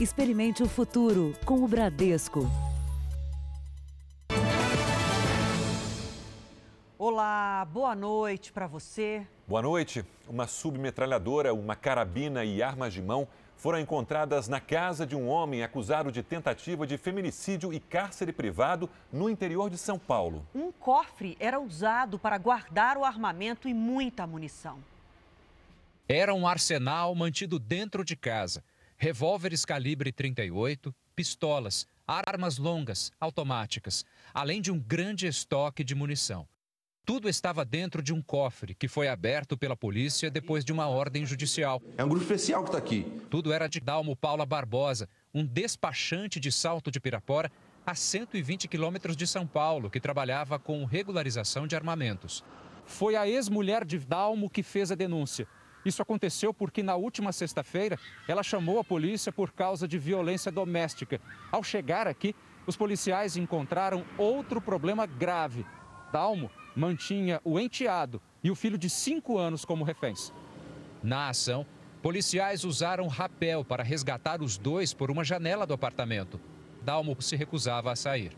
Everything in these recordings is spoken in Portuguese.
Experimente o futuro com o Bradesco. Olá, boa noite para você. Boa noite. Uma submetralhadora, uma carabina e armas de mão foram encontradas na casa de um homem acusado de tentativa de feminicídio e cárcere privado no interior de São Paulo. Um cofre era usado para guardar o armamento e muita munição. Era um arsenal mantido dentro de casa. Revólveres calibre 38, pistolas, armas longas, automáticas, além de um grande estoque de munição. Tudo estava dentro de um cofre que foi aberto pela polícia depois de uma ordem judicial. É um grupo especial que está aqui. Tudo era de Dalmo Paula Barbosa, um despachante de Salto de Pirapora, a 120 quilômetros de São Paulo, que trabalhava com regularização de armamentos. Foi a ex-mulher de Dalmo que fez a denúncia. Isso aconteceu porque na última sexta-feira ela chamou a polícia por causa de violência doméstica. Ao chegar aqui, os policiais encontraram outro problema grave. Dalmo mantinha o enteado e o filho de cinco anos como reféns. Na ação, policiais usaram rapel para resgatar os dois por uma janela do apartamento. Dalmo se recusava a sair.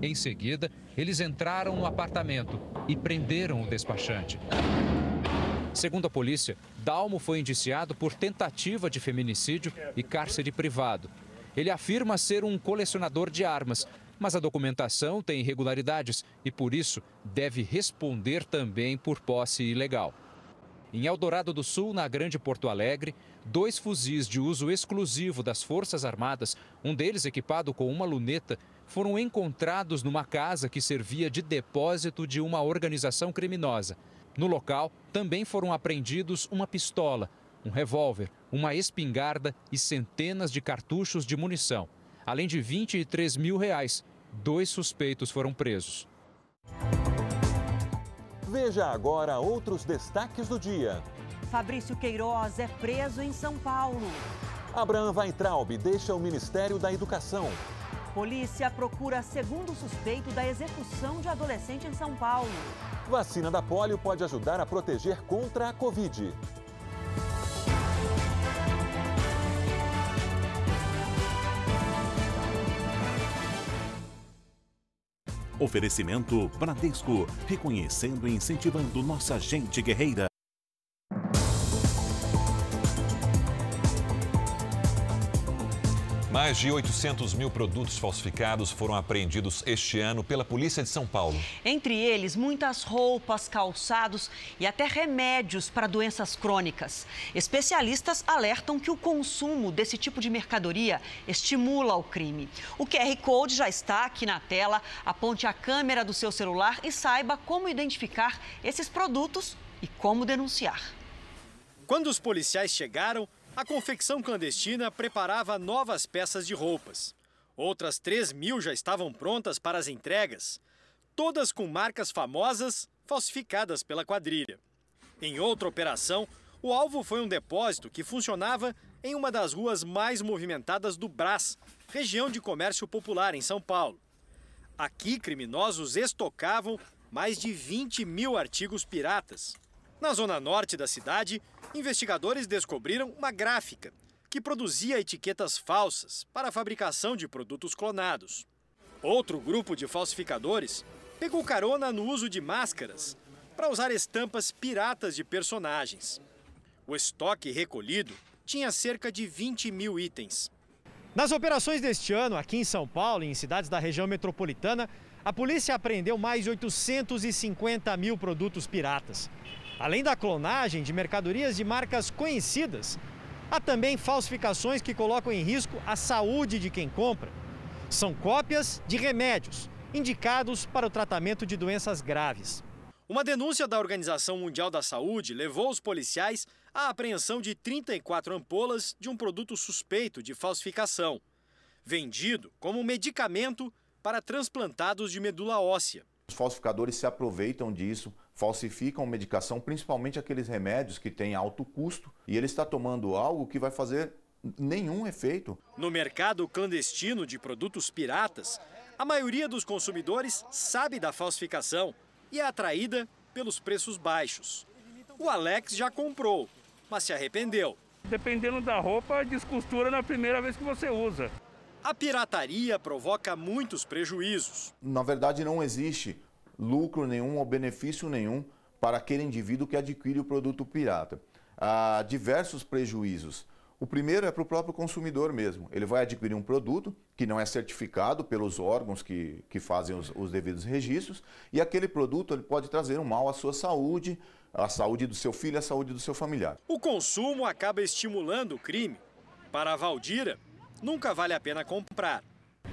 Em seguida, eles entraram no apartamento e prenderam o despachante. Segundo a polícia, Dalmo foi indiciado por tentativa de feminicídio e cárcere privado. Ele afirma ser um colecionador de armas, mas a documentação tem irregularidades e, por isso, deve responder também por posse ilegal. Em Eldorado do Sul, na Grande Porto Alegre, dois fuzis de uso exclusivo das Forças Armadas, um deles equipado com uma luneta, foram encontrados numa casa que servia de depósito de uma organização criminosa. No local, também foram apreendidos uma pistola, um revólver, uma espingarda e centenas de cartuchos de munição, além de 23 mil reais, dois suspeitos foram presos. Veja agora outros destaques do dia. Fabrício Queiroz é preso em São Paulo. Abraham Weintraub deixa o Ministério da Educação. Polícia procura segundo suspeito da execução de adolescente em São Paulo. Vacina da polio pode ajudar a proteger contra a Covid. Oferecimento Bradesco, reconhecendo e incentivando nossa gente guerreira. Mais de 800 mil produtos falsificados foram apreendidos este ano pela Polícia de São Paulo. Entre eles, muitas roupas, calçados e até remédios para doenças crônicas. Especialistas alertam que o consumo desse tipo de mercadoria estimula o crime. O QR Code já está aqui na tela. Aponte a câmera do seu celular e saiba como identificar esses produtos e como denunciar. Quando os policiais chegaram, a confecção clandestina preparava novas peças de roupas. Outras 3 mil já estavam prontas para as entregas, todas com marcas famosas falsificadas pela quadrilha. Em outra operação, o alvo foi um depósito que funcionava em uma das ruas mais movimentadas do Brás, região de comércio popular em São Paulo. Aqui, criminosos estocavam mais de 20 mil artigos piratas. Na zona norte da cidade, investigadores descobriram uma gráfica que produzia etiquetas falsas para a fabricação de produtos clonados. Outro grupo de falsificadores pegou carona no uso de máscaras para usar estampas piratas de personagens. O estoque recolhido tinha cerca de 20 mil itens. Nas operações deste ano, aqui em São Paulo e em cidades da região metropolitana, a polícia apreendeu mais de 850 mil produtos piratas. Além da clonagem de mercadorias de marcas conhecidas, há também falsificações que colocam em risco a saúde de quem compra. São cópias de remédios indicados para o tratamento de doenças graves. Uma denúncia da Organização Mundial da Saúde levou os policiais à apreensão de 34 ampolas de um produto suspeito de falsificação, vendido como medicamento para transplantados de medula óssea. Os falsificadores se aproveitam disso, falsificam medicação, principalmente aqueles remédios que têm alto custo, e ele está tomando algo que vai fazer nenhum efeito. No mercado clandestino de produtos piratas, a maioria dos consumidores sabe da falsificação e é atraída pelos preços baixos. O Alex já comprou, mas se arrependeu. Dependendo da roupa, descostura na primeira vez que você usa. A pirataria provoca muitos prejuízos. Na verdade, não existe lucro nenhum ou benefício nenhum para aquele indivíduo que adquire o produto pirata. Há diversos prejuízos. O primeiro é para o próprio consumidor mesmo. Ele vai adquirir um produto que não é certificado pelos órgãos que, que fazem os, os devidos registros e aquele produto ele pode trazer um mal à sua saúde, à saúde do seu filho, à saúde do seu familiar. O consumo acaba estimulando o crime. Para a Valdira, nunca vale a pena comprar.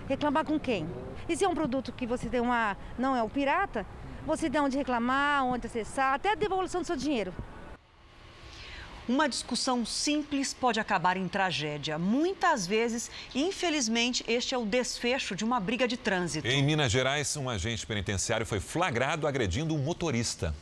Reclamar com quem? E se é um produto que você tem uma. não é o pirata, você tem onde reclamar, onde acessar, até a devolução do seu dinheiro. Uma discussão simples pode acabar em tragédia. Muitas vezes, infelizmente, este é o desfecho de uma briga de trânsito. Em Minas Gerais, um agente penitenciário foi flagrado agredindo um motorista.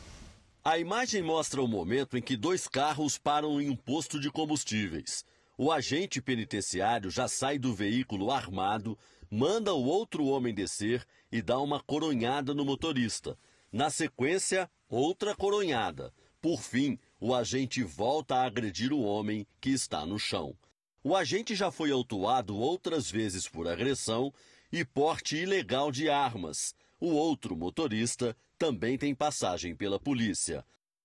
A imagem mostra o momento em que dois carros param em um posto de combustíveis. O agente penitenciário já sai do veículo armado, manda o outro homem descer e dá uma coronhada no motorista. Na sequência, outra coronhada. Por fim, o agente volta a agredir o homem que está no chão. O agente já foi autuado outras vezes por agressão e porte ilegal de armas. O outro motorista também tem passagem pela polícia.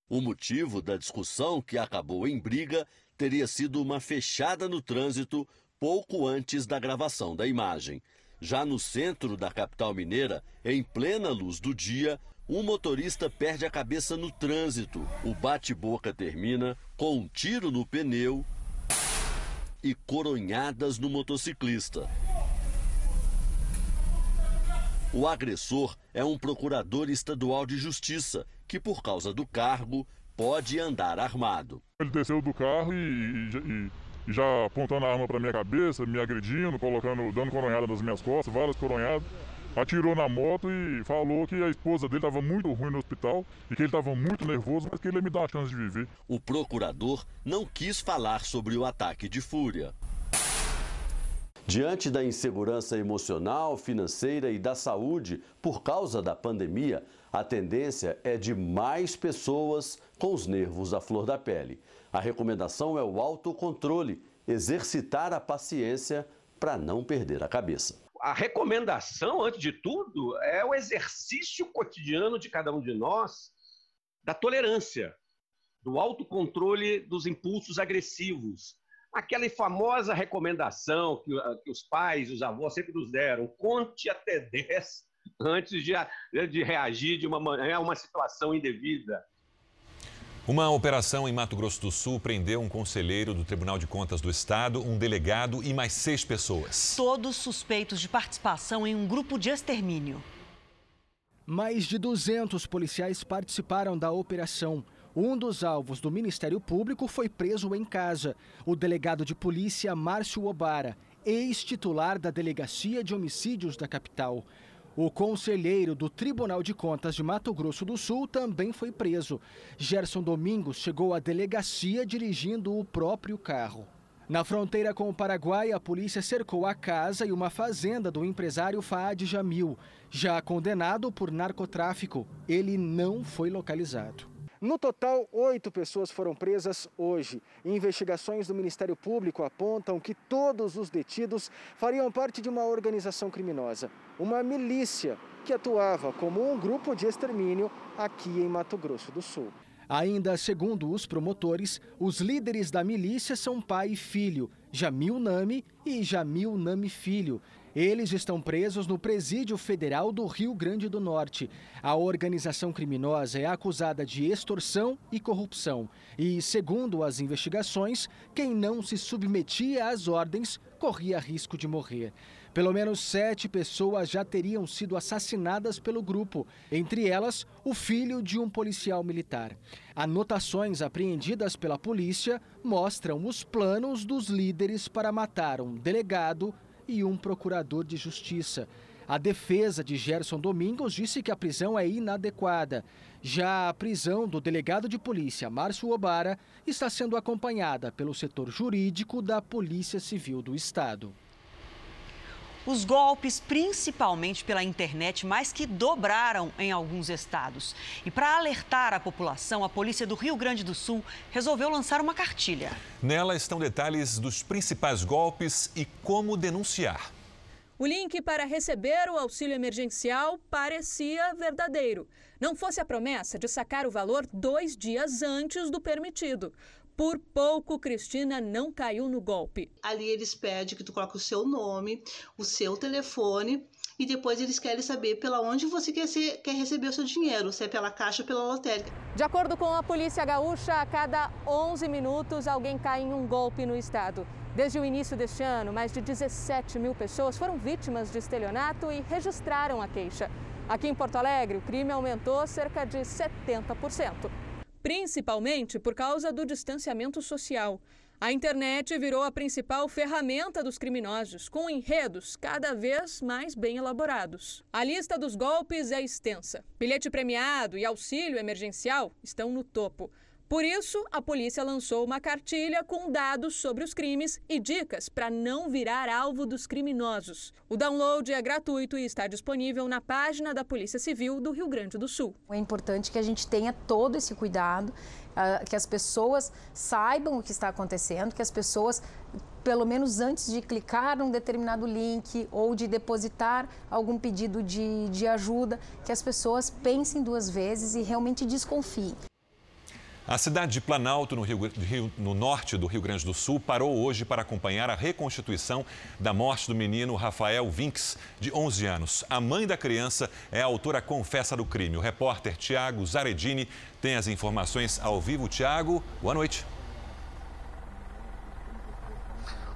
O motivo da discussão, que acabou em briga, teria sido uma fechada no trânsito pouco antes da gravação da imagem. Já no centro da capital mineira, em plena luz do dia, um motorista perde a cabeça no trânsito. O bate-boca termina com um tiro no pneu e coronhadas no motociclista. O agressor é um procurador estadual de justiça que, por causa do cargo, pode andar armado. Ele desceu do carro e, e, e já apontando a arma para minha cabeça, me agredindo, colocando, dando coronhada nas minhas costas, várias coronhadas atirou na moto e falou que a esposa dele estava muito ruim no hospital e que ele estava muito nervoso, mas que ele ia me dar a chance de viver. O procurador não quis falar sobre o ataque de fúria. Diante da insegurança emocional, financeira e da saúde por causa da pandemia, a tendência é de mais pessoas com os nervos à flor da pele. A recomendação é o autocontrole, exercitar a paciência para não perder a cabeça a recomendação, antes de tudo, é o exercício cotidiano de cada um de nós da tolerância, do autocontrole dos impulsos agressivos. Aquela famosa recomendação que, que os pais, os avós sempre nos deram: conte até 10 antes de, de reagir de uma, a uma situação indevida. Uma operação em Mato Grosso do Sul prendeu um conselheiro do Tribunal de Contas do Estado, um delegado e mais seis pessoas. Todos suspeitos de participação em um grupo de extermínio. Mais de 200 policiais participaram da operação. Um dos alvos do Ministério Público foi preso em casa. O delegado de polícia Márcio Obara, ex-titular da Delegacia de Homicídios da capital. O conselheiro do Tribunal de Contas de Mato Grosso do Sul também foi preso. Gerson Domingos chegou à delegacia dirigindo o próprio carro. Na fronteira com o Paraguai, a polícia cercou a casa e uma fazenda do empresário Faad Jamil. Já condenado por narcotráfico, ele não foi localizado. No total, oito pessoas foram presas hoje. Investigações do Ministério Público apontam que todos os detidos fariam parte de uma organização criminosa, uma milícia que atuava como um grupo de extermínio aqui em Mato Grosso do Sul. Ainda segundo os promotores, os líderes da milícia são pai e filho, Jamil Nami e Jamil Nami Filho, eles estão presos no Presídio Federal do Rio Grande do Norte. A organização criminosa é acusada de extorsão e corrupção. E, segundo as investigações, quem não se submetia às ordens corria risco de morrer. Pelo menos sete pessoas já teriam sido assassinadas pelo grupo, entre elas o filho de um policial militar. Anotações apreendidas pela polícia mostram os planos dos líderes para matar um delegado e um procurador de justiça. A defesa de Gerson Domingos disse que a prisão é inadequada. Já a prisão do delegado de polícia, Márcio Obara, está sendo acompanhada pelo setor jurídico da Polícia Civil do Estado. Os golpes, principalmente pela internet, mais que dobraram em alguns estados. E para alertar a população, a polícia do Rio Grande do Sul resolveu lançar uma cartilha. Nela estão detalhes dos principais golpes e como denunciar. O link para receber o auxílio emergencial parecia verdadeiro. Não fosse a promessa de sacar o valor dois dias antes do permitido. Por pouco, Cristina não caiu no golpe. Ali eles pedem que tu coloque o seu nome, o seu telefone e depois eles querem saber pela onde você quer, ser, quer receber o seu dinheiro, se é pela caixa ou pela lotérica. De acordo com a polícia gaúcha, a cada 11 minutos alguém cai em um golpe no estado. Desde o início deste ano, mais de 17 mil pessoas foram vítimas de estelionato e registraram a queixa. Aqui em Porto Alegre, o crime aumentou cerca de 70% principalmente por causa do distanciamento social. A internet virou a principal ferramenta dos criminosos, com enredos cada vez mais bem elaborados. A lista dos golpes é extensa. Bilhete premiado e auxílio emergencial estão no topo. Por isso, a polícia lançou uma cartilha com dados sobre os crimes e dicas para não virar alvo dos criminosos. O download é gratuito e está disponível na página da Polícia Civil do Rio Grande do Sul. É importante que a gente tenha todo esse cuidado, ah, que as pessoas saibam o que está acontecendo, que as pessoas pelo menos antes de clicar num determinado link ou de depositar algum pedido de, de ajuda, que as pessoas pensem duas vezes e realmente desconfiem. A cidade de Planalto, no, Rio, no, norte do Rio Grande do Sul, parou hoje para acompanhar a reconstituição da morte do menino Rafael Vinks, de 11 anos. A mãe da criança é a autora confessa do crime. O repórter Tiago Zaredini tem as informações ao vivo. Tiago, boa noite.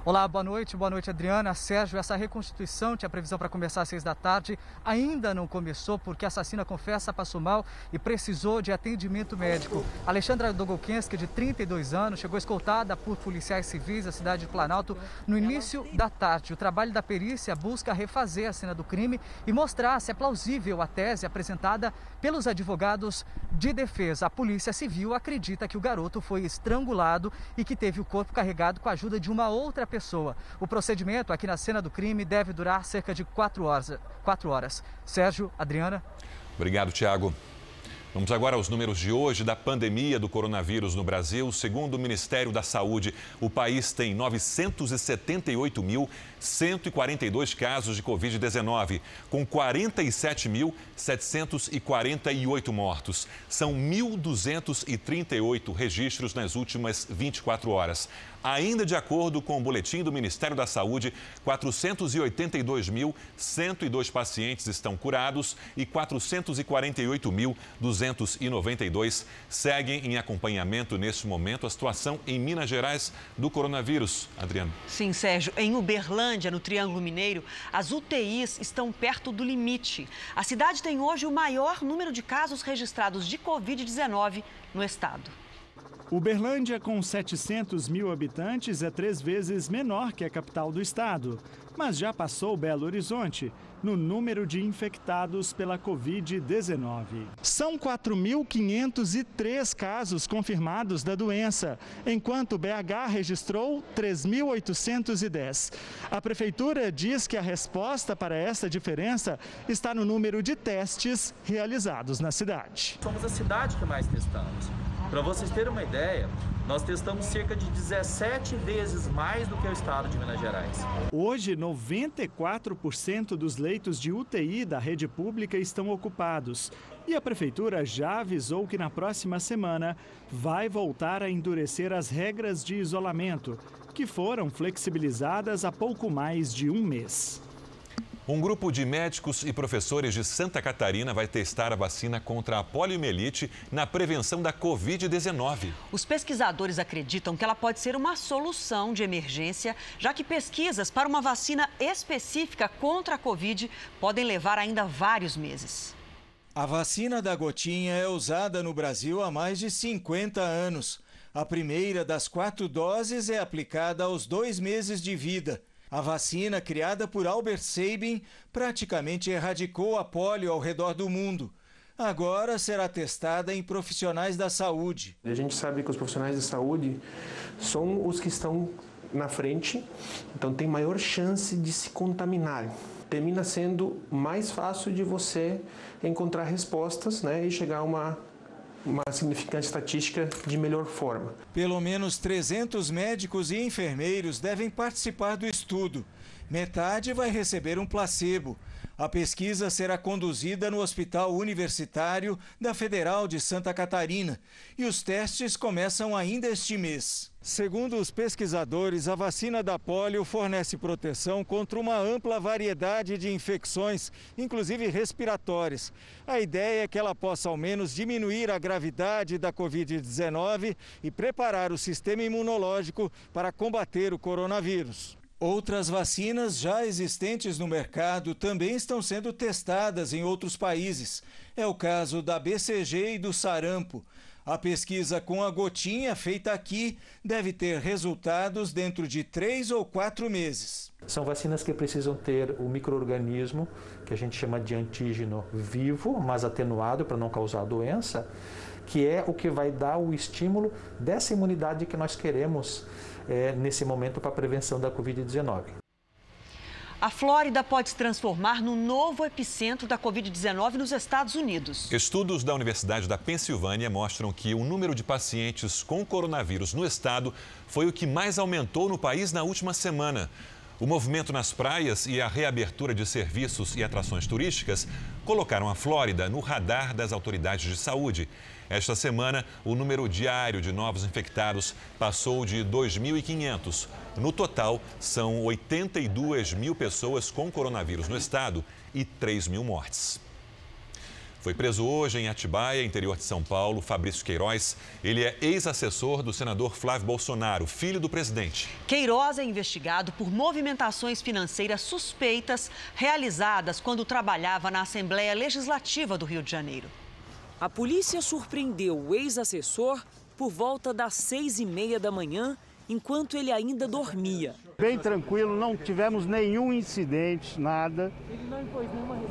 Olá, boa noite, boa noite Adriana, Sérgio. Essa reconstituição tinha previsão para começar às seis da tarde, ainda não começou porque a assassina confessa passou mal e precisou de atendimento médico. Alexandra Dogolkenski, de 32 anos, chegou escoltada por policiais civis da cidade de Planalto no início da tarde. O trabalho da perícia busca refazer a cena do crime e mostrar se é plausível a tese apresentada pelos advogados de defesa. A polícia civil acredita que o garoto foi estrangulado e que teve o corpo carregado com a ajuda de uma outra pessoa pessoa. O procedimento aqui na cena do crime deve durar cerca de quatro horas. Quatro horas. Sérgio, Adriana. Obrigado, Tiago. Vamos agora aos números de hoje da pandemia do coronavírus no Brasil. Segundo o Ministério da Saúde, o país tem 978.142 casos de Covid-19, com 47.748 mortos. São 1.238 registros nas últimas 24 horas. Ainda de acordo com o boletim do Ministério da Saúde, 482.102 pacientes estão curados e 448.292 seguem em acompanhamento neste momento. A situação em Minas Gerais do coronavírus. Adriano. Sim, Sérgio. Em Uberlândia, no Triângulo Mineiro, as UTIs estão perto do limite. A cidade tem hoje o maior número de casos registrados de Covid-19 no estado. Uberlândia, com 700 mil habitantes, é três vezes menor que a capital do estado, mas já passou Belo Horizonte no número de infectados pela Covid-19. São 4.503 casos confirmados da doença, enquanto o BH registrou 3.810. A prefeitura diz que a resposta para essa diferença está no número de testes realizados na cidade. Somos a cidade que mais testamos. Para vocês terem uma ideia, nós testamos cerca de 17 vezes mais do que o estado de Minas Gerais. Hoje, 94% dos leitos de UTI da rede pública estão ocupados. E a prefeitura já avisou que na próxima semana vai voltar a endurecer as regras de isolamento, que foram flexibilizadas há pouco mais de um mês. Um grupo de médicos e professores de Santa Catarina vai testar a vacina contra a poliomielite na prevenção da Covid-19. Os pesquisadores acreditam que ela pode ser uma solução de emergência, já que pesquisas para uma vacina específica contra a Covid podem levar ainda vários meses. A vacina da gotinha é usada no Brasil há mais de 50 anos. A primeira das quatro doses é aplicada aos dois meses de vida. A vacina, criada por Albert Sabin, praticamente erradicou a polio ao redor do mundo. Agora será testada em profissionais da saúde. A gente sabe que os profissionais da saúde são os que estão na frente, então tem maior chance de se contaminar. Termina sendo mais fácil de você encontrar respostas né, e chegar a uma uma significante estatística de melhor forma. Pelo menos 300 médicos e enfermeiros devem participar do estudo. Metade vai receber um placebo. A pesquisa será conduzida no Hospital Universitário da Federal de Santa Catarina e os testes começam ainda este mês. Segundo os pesquisadores, a vacina da polio fornece proteção contra uma ampla variedade de infecções, inclusive respiratórias. A ideia é que ela possa ao menos diminuir a gravidade da Covid-19 e preparar o sistema imunológico para combater o coronavírus. Outras vacinas já existentes no mercado também estão sendo testadas em outros países. É o caso da BCG e do sarampo. A pesquisa com a gotinha feita aqui deve ter resultados dentro de três ou quatro meses. São vacinas que precisam ter o microorganismo que a gente chama de antígeno vivo, mas atenuado para não causar doença, que é o que vai dar o estímulo dessa imunidade que nós queremos é, nesse momento para a prevenção da Covid-19. A Flórida pode se transformar no novo epicentro da Covid-19 nos Estados Unidos. Estudos da Universidade da Pensilvânia mostram que o número de pacientes com coronavírus no estado foi o que mais aumentou no país na última semana. O movimento nas praias e a reabertura de serviços e atrações turísticas colocaram a Flórida no radar das autoridades de saúde. Esta semana, o número diário de novos infectados passou de 2.500. No total, são 82 mil pessoas com coronavírus no estado e 3 mil mortes. Foi preso hoje em Atibaia, interior de São Paulo, Fabrício Queiroz. Ele é ex-assessor do senador Flávio Bolsonaro, filho do presidente. Queiroz é investigado por movimentações financeiras suspeitas realizadas quando trabalhava na Assembleia Legislativa do Rio de Janeiro. A polícia surpreendeu o ex-assessor por volta das seis e meia da manhã, enquanto ele ainda dormia. Bem tranquilo, não tivemos nenhum incidente, nada.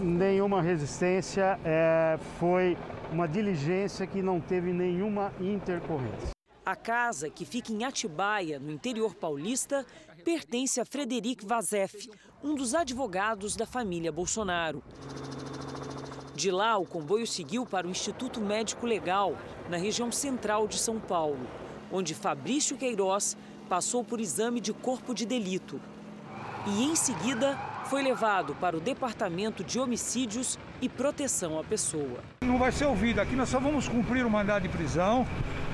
Nenhuma resistência. É, foi uma diligência que não teve nenhuma intercorrência. A casa, que fica em Atibaia, no interior paulista, pertence a Frederic Vazef, um dos advogados da família Bolsonaro. De lá, o comboio seguiu para o Instituto Médico Legal, na região central de São Paulo, onde Fabrício Queiroz passou por exame de corpo de delito. E, em seguida, foi levado para o Departamento de Homicídios e Proteção à Pessoa. Não vai ser ouvido. Aqui nós só vamos cumprir o mandado de prisão.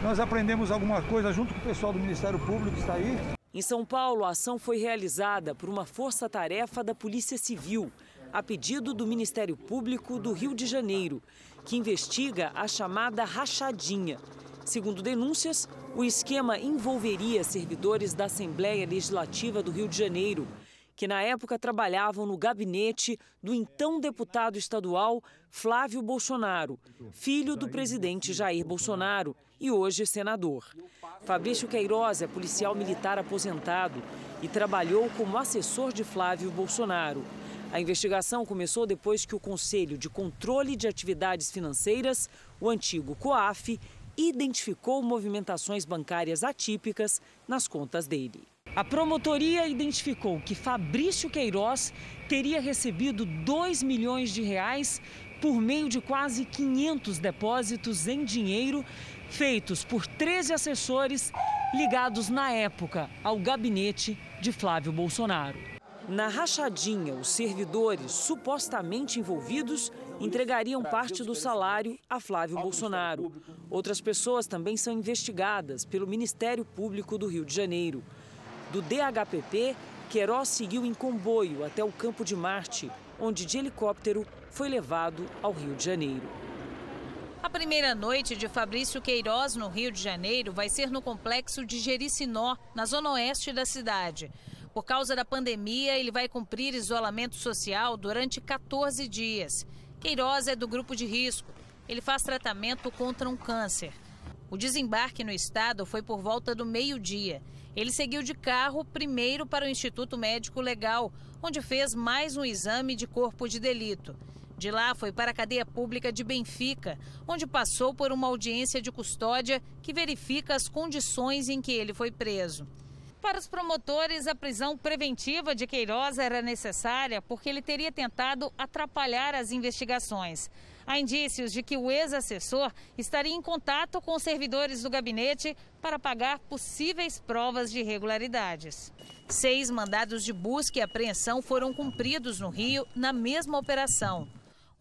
Nós aprendemos alguma coisa junto com o pessoal do Ministério Público que está aí. Em São Paulo, a ação foi realizada por uma força-tarefa da Polícia Civil a pedido do Ministério Público do Rio de Janeiro, que investiga a chamada rachadinha. Segundo denúncias, o esquema envolveria servidores da Assembleia Legislativa do Rio de Janeiro, que na época trabalhavam no gabinete do então deputado estadual Flávio Bolsonaro, filho do presidente Jair Bolsonaro e hoje senador. Fabrício Queiroz é policial militar aposentado e trabalhou como assessor de Flávio Bolsonaro. A investigação começou depois que o Conselho de Controle de Atividades Financeiras, o antigo COAF, identificou movimentações bancárias atípicas nas contas dele. A promotoria identificou que Fabrício Queiroz teria recebido 2 milhões de reais por meio de quase 500 depósitos em dinheiro feitos por 13 assessores ligados na época ao gabinete de Flávio Bolsonaro. Na rachadinha, os servidores supostamente envolvidos entregariam parte do salário a Flávio Bolsonaro. Outras pessoas também são investigadas pelo Ministério Público do Rio de Janeiro. Do DHPP, Queiroz seguiu em comboio até o Campo de Marte, onde de helicóptero foi levado ao Rio de Janeiro. A primeira noite de Fabrício Queiroz no Rio de Janeiro vai ser no complexo de Jericinó, na zona oeste da cidade. Por causa da pandemia, ele vai cumprir isolamento social durante 14 dias. Queiroz é do grupo de risco. Ele faz tratamento contra um câncer. O desembarque no estado foi por volta do meio-dia. Ele seguiu de carro primeiro para o Instituto Médico Legal, onde fez mais um exame de corpo de delito. De lá foi para a cadeia pública de Benfica, onde passou por uma audiência de custódia que verifica as condições em que ele foi preso. Para os promotores, a prisão preventiva de Queiroz era necessária porque ele teria tentado atrapalhar as investigações. Há indícios de que o ex-assessor estaria em contato com os servidores do gabinete para pagar possíveis provas de irregularidades. Seis mandados de busca e apreensão foram cumpridos no Rio na mesma operação.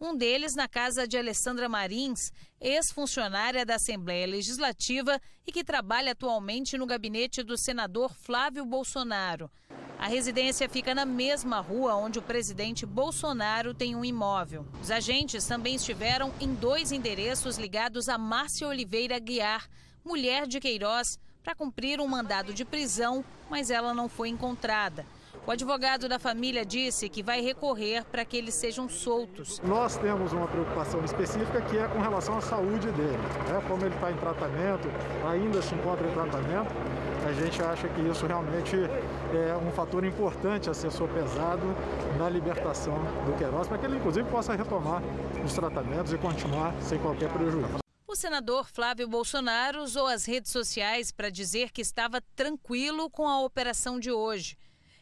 Um deles na casa de Alessandra Marins, ex-funcionária da Assembleia Legislativa e que trabalha atualmente no gabinete do senador Flávio Bolsonaro. A residência fica na mesma rua onde o presidente Bolsonaro tem um imóvel. Os agentes também estiveram em dois endereços ligados a Márcia Oliveira Guiar, mulher de Queiroz, para cumprir um mandado de prisão, mas ela não foi encontrada. O advogado da família disse que vai recorrer para que eles sejam soltos. Nós temos uma preocupação específica que é com relação à saúde dele. Né? Como ele está em tratamento, ainda se encontra em tratamento, a gente acha que isso realmente é um fator importante a ser sopesado na libertação do Queiroz, para que ele inclusive possa retomar os tratamentos e continuar sem qualquer prejuízo. O senador Flávio Bolsonaro usou as redes sociais para dizer que estava tranquilo com a operação de hoje.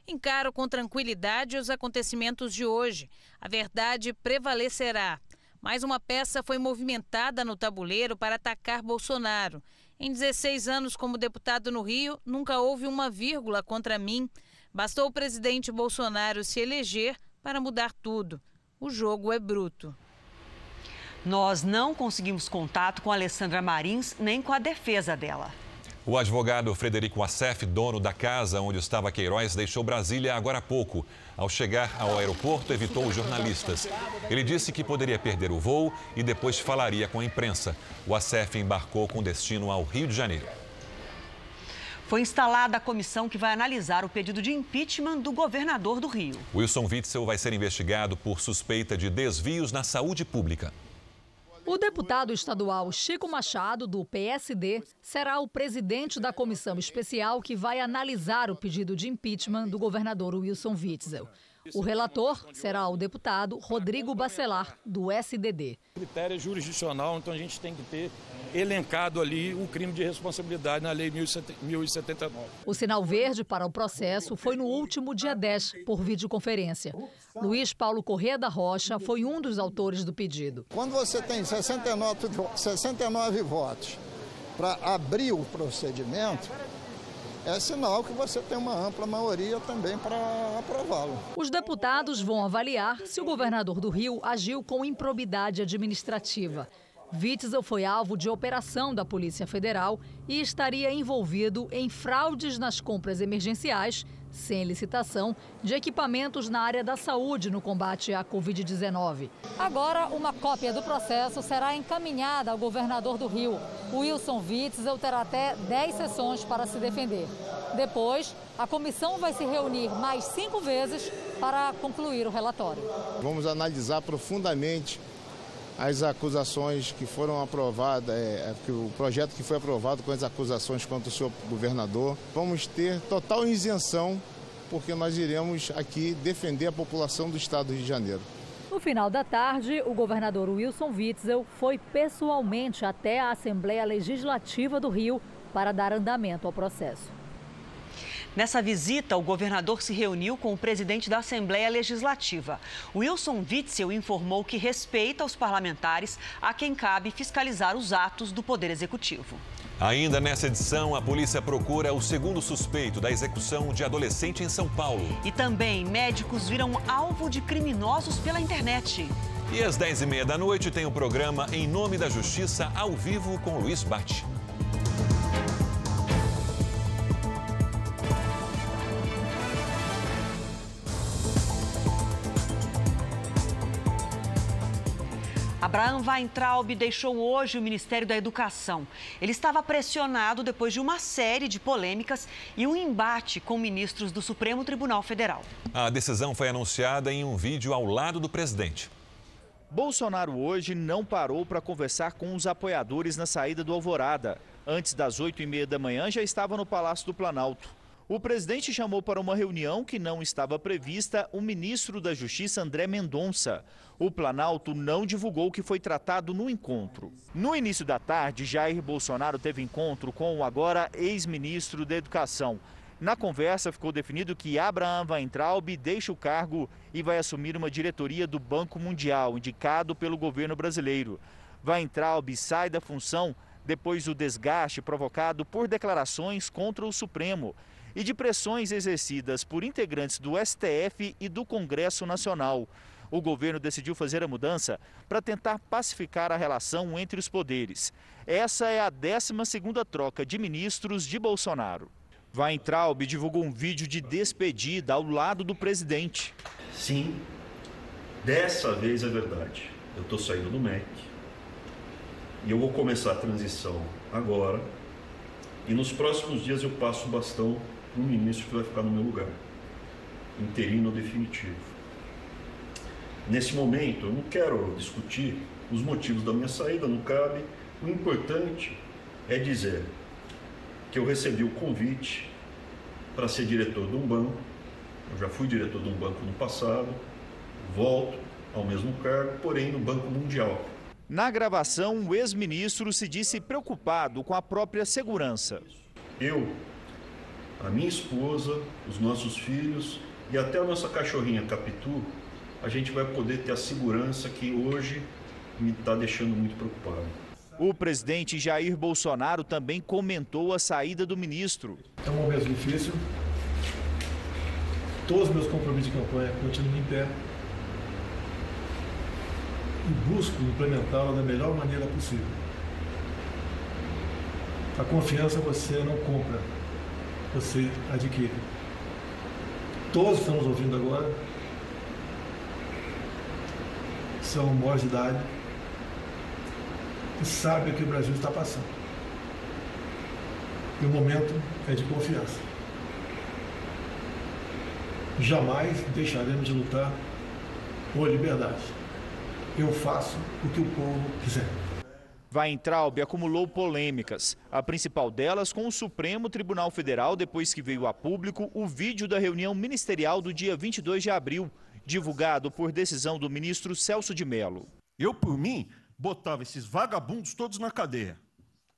Encaro com tranquilidade os acontecimentos de hoje. A verdade prevalecerá. Mais uma peça foi movimentada no tabuleiro para atacar Bolsonaro. Em 16 anos como deputado no Rio, nunca houve uma vírgula contra mim. Bastou o presidente Bolsonaro se eleger para mudar tudo. O jogo é bruto. Nós não conseguimos contato com Alessandra Marins nem com a defesa dela. O advogado Frederico Assef, dono da casa onde estava Queiroz, deixou Brasília agora há pouco. Ao chegar ao aeroporto, evitou os jornalistas. Ele disse que poderia perder o voo e depois falaria com a imprensa. O Assef embarcou com destino ao Rio de Janeiro. Foi instalada a comissão que vai analisar o pedido de impeachment do governador do Rio. Wilson Witzel vai ser investigado por suspeita de desvios na saúde pública. O deputado estadual Chico Machado, do PSD, será o presidente da comissão especial que vai analisar o pedido de impeachment do governador Wilson Witzel. O relator será o deputado Rodrigo Bacelar, do SDD. O critério é jurisdicional, então a gente tem que ter elencado ali o crime de responsabilidade na Lei 1079. O sinal verde para o processo foi no último dia 10, por videoconferência. Luiz Paulo Corrêa da Rocha foi um dos autores do pedido. Quando você tem 69, 69 votos para abrir o procedimento, é sinal que você tem uma ampla maioria também para aprová-lo. Os deputados vão avaliar se o governador do Rio agiu com improbidade administrativa. Witzel foi alvo de operação da Polícia Federal e estaria envolvido em fraudes nas compras emergenciais, sem licitação, de equipamentos na área da saúde no combate à Covid-19. Agora, uma cópia do processo será encaminhada ao governador do Rio. Wilson Witzel terá até 10 sessões para se defender. Depois, a comissão vai se reunir mais cinco vezes para concluir o relatório. Vamos analisar profundamente as acusações que foram aprovadas, é, é o projeto que foi aprovado com as acusações contra o senhor governador. Vamos ter total isenção, porque nós iremos aqui defender a população do estado do Rio de Janeiro. No final da tarde, o governador Wilson Witzel foi pessoalmente até a Assembleia Legislativa do Rio para dar andamento ao processo. Nessa visita, o governador se reuniu com o presidente da Assembleia Legislativa. Wilson Witzel informou que respeita os parlamentares a quem cabe fiscalizar os atos do Poder Executivo. Ainda nessa edição, a polícia procura o segundo suspeito da execução de adolescente em São Paulo. E também médicos viram alvo de criminosos pela internet. E às 10h30 da noite tem o programa Em Nome da Justiça, ao vivo com Luiz Bate. Abraham Weintraub deixou hoje o Ministério da Educação. Ele estava pressionado depois de uma série de polêmicas e um embate com ministros do Supremo Tribunal Federal. A decisão foi anunciada em um vídeo ao lado do presidente. Bolsonaro hoje não parou para conversar com os apoiadores na saída do Alvorada. Antes das 8 e meia da manhã já estava no Palácio do Planalto. O presidente chamou para uma reunião que não estava prevista o ministro da Justiça André Mendonça. O Planalto não divulgou o que foi tratado no encontro. No início da tarde, Jair Bolsonaro teve encontro com o agora ex-ministro da Educação. Na conversa ficou definido que Abraham Weintraub deixa o cargo e vai assumir uma diretoria do Banco Mundial, indicado pelo governo brasileiro. Weintraub sai da função depois do desgaste provocado por declarações contra o Supremo e de pressões exercidas por integrantes do STF e do Congresso Nacional. O governo decidiu fazer a mudança para tentar pacificar a relação entre os poderes. Essa é a 12ª troca de ministros de Bolsonaro. Weintraub divulgou um vídeo de despedida ao lado do presidente. Sim, dessa vez é verdade. Eu estou saindo do MEC e eu vou começar a transição agora. E nos próximos dias eu passo o bastão o ministro que vai ficar no meu lugar, interino ou definitivo. Nesse momento, eu não quero discutir os motivos da minha saída, não cabe. O importante é dizer que eu recebi o convite para ser diretor de um banco. Eu já fui diretor de um banco no passado, volto ao mesmo cargo, porém no Banco Mundial. Na gravação, o ex-ministro se disse preocupado com a própria segurança. Eu, a minha esposa, os nossos filhos e até a nossa cachorrinha Capitu, a gente vai poder ter a segurança que hoje me está deixando muito preocupado. O presidente Jair Bolsonaro também comentou a saída do ministro. É um momento difícil. Todos os meus compromissos de campanha continuam em pé. E busco implementá-la da melhor maneira possível. A confiança você não compra, você adquire. Todos que estamos ouvindo agora são maiores de idade, e sabe o que o Brasil está passando. E o momento é de confiança. Jamais deixaremos de lutar por liberdade. Eu faço o que o povo quiser. Weintraub acumulou polêmicas, a principal delas com o Supremo Tribunal Federal depois que veio a público o vídeo da reunião ministerial do dia 22 de abril, divulgado por decisão do ministro Celso de Mello. Eu, por mim, botava esses vagabundos todos na cadeia,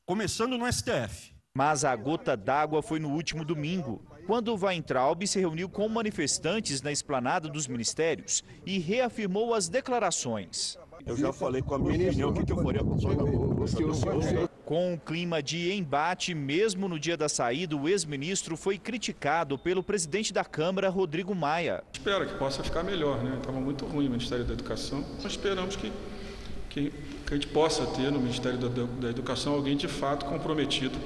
começando no STF. Mas a gota d'água foi no último domingo, quando Weintraub se reuniu com manifestantes na esplanada dos ministérios e reafirmou as declarações. Eu já falei com a minha opinião o que, eu faria com o Com um clima de embate, mesmo no dia da saída, o ex-ministro foi criticado pelo presidente da Câmara, Rodrigo Maia. Espero que possa ficar melhor, né? Estava muito ruim o Ministério da Educação. Nós esperamos que, que, que a gente possa ter no Ministério da, da Educação alguém de fato comprometido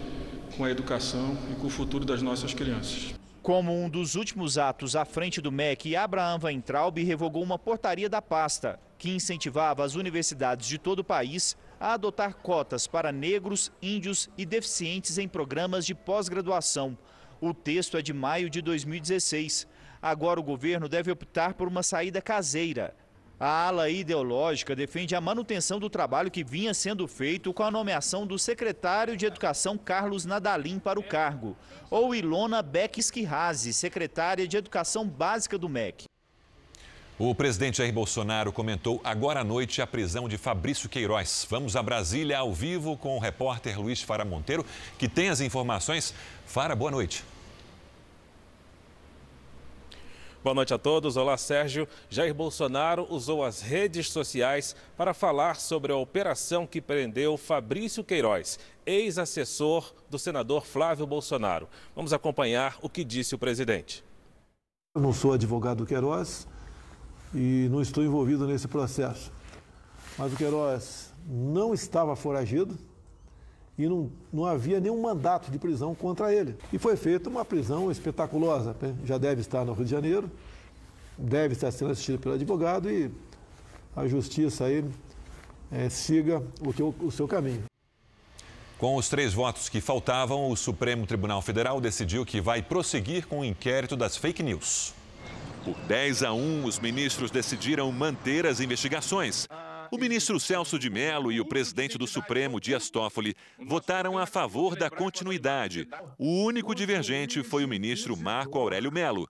com a educação e com o futuro das nossas crianças. Como um dos últimos atos à frente do MEC, Abraham Weintraub revogou uma portaria da pasta que incentivava as universidades de todo o país a adotar cotas para negros, índios e deficientes em programas de pós-graduação. O texto é de maio de 2016. Agora o governo deve optar por uma saída caseira, a ala ideológica defende a manutenção do trabalho que vinha sendo feito com a nomeação do secretário de Educação Carlos Nadalim para o cargo, ou Ilona Beck Esquirrazi, secretária de Educação Básica do MEC. O presidente Jair Bolsonaro comentou agora à noite a prisão de Fabrício Queiroz. Vamos a Brasília ao vivo com o repórter Luiz Fara Monteiro, que tem as informações. Fara, boa noite. Boa noite a todos. Olá, Sérgio. Jair Bolsonaro usou as redes sociais para falar sobre a operação que prendeu Fabrício Queiroz, ex-assessor do senador Flávio Bolsonaro. Vamos acompanhar o que disse o presidente. Eu não sou advogado do Queiroz e não estou envolvido nesse processo. Mas o Queiroz não estava foragido e não, não havia nenhum mandato de prisão contra ele. E foi feita uma prisão espetaculosa. Né? Já deve estar no Rio de Janeiro, deve estar sendo assistido pelo advogado e a justiça aí é, siga o, que, o seu caminho. Com os três votos que faltavam, o Supremo Tribunal Federal decidiu que vai prosseguir com o inquérito das fake news. Por 10 a 1, os ministros decidiram manter as investigações. O ministro Celso de Mello e o presidente do Supremo, Dias Toffoli, votaram a favor da continuidade. O único divergente foi o ministro Marco Aurélio Mello.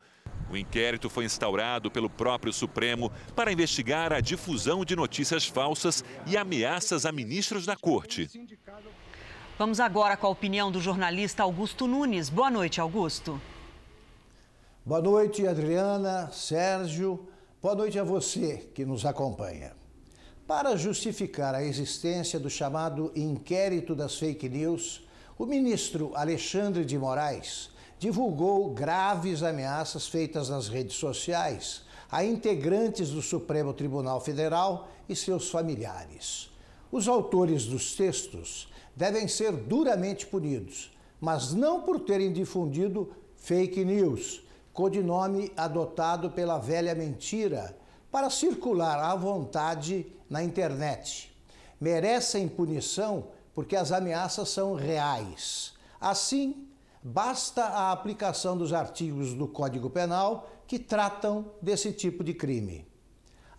O inquérito foi instaurado pelo próprio Supremo para investigar a difusão de notícias falsas e ameaças a ministros da corte. Vamos agora com a opinião do jornalista Augusto Nunes. Boa noite, Augusto. Boa noite, Adriana, Sérgio. Boa noite a você que nos acompanha. Para justificar a existência do chamado inquérito das fake news, o ministro Alexandre de Moraes divulgou graves ameaças feitas nas redes sociais a integrantes do Supremo Tribunal Federal e seus familiares. Os autores dos textos devem ser duramente punidos, mas não por terem difundido fake news, codinome adotado pela velha mentira para circular à vontade na internet. Merecem punição porque as ameaças são reais. Assim, basta a aplicação dos artigos do Código Penal que tratam desse tipo de crime.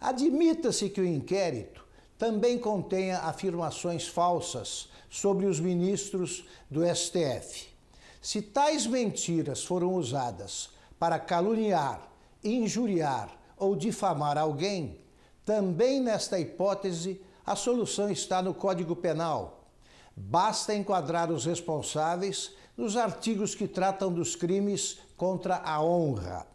Admita-se que o inquérito também contenha afirmações falsas sobre os ministros do STF. Se tais mentiras foram usadas para caluniar, injuriar ou difamar alguém, também nesta hipótese a solução está no Código Penal. Basta enquadrar os responsáveis nos artigos que tratam dos crimes contra a honra.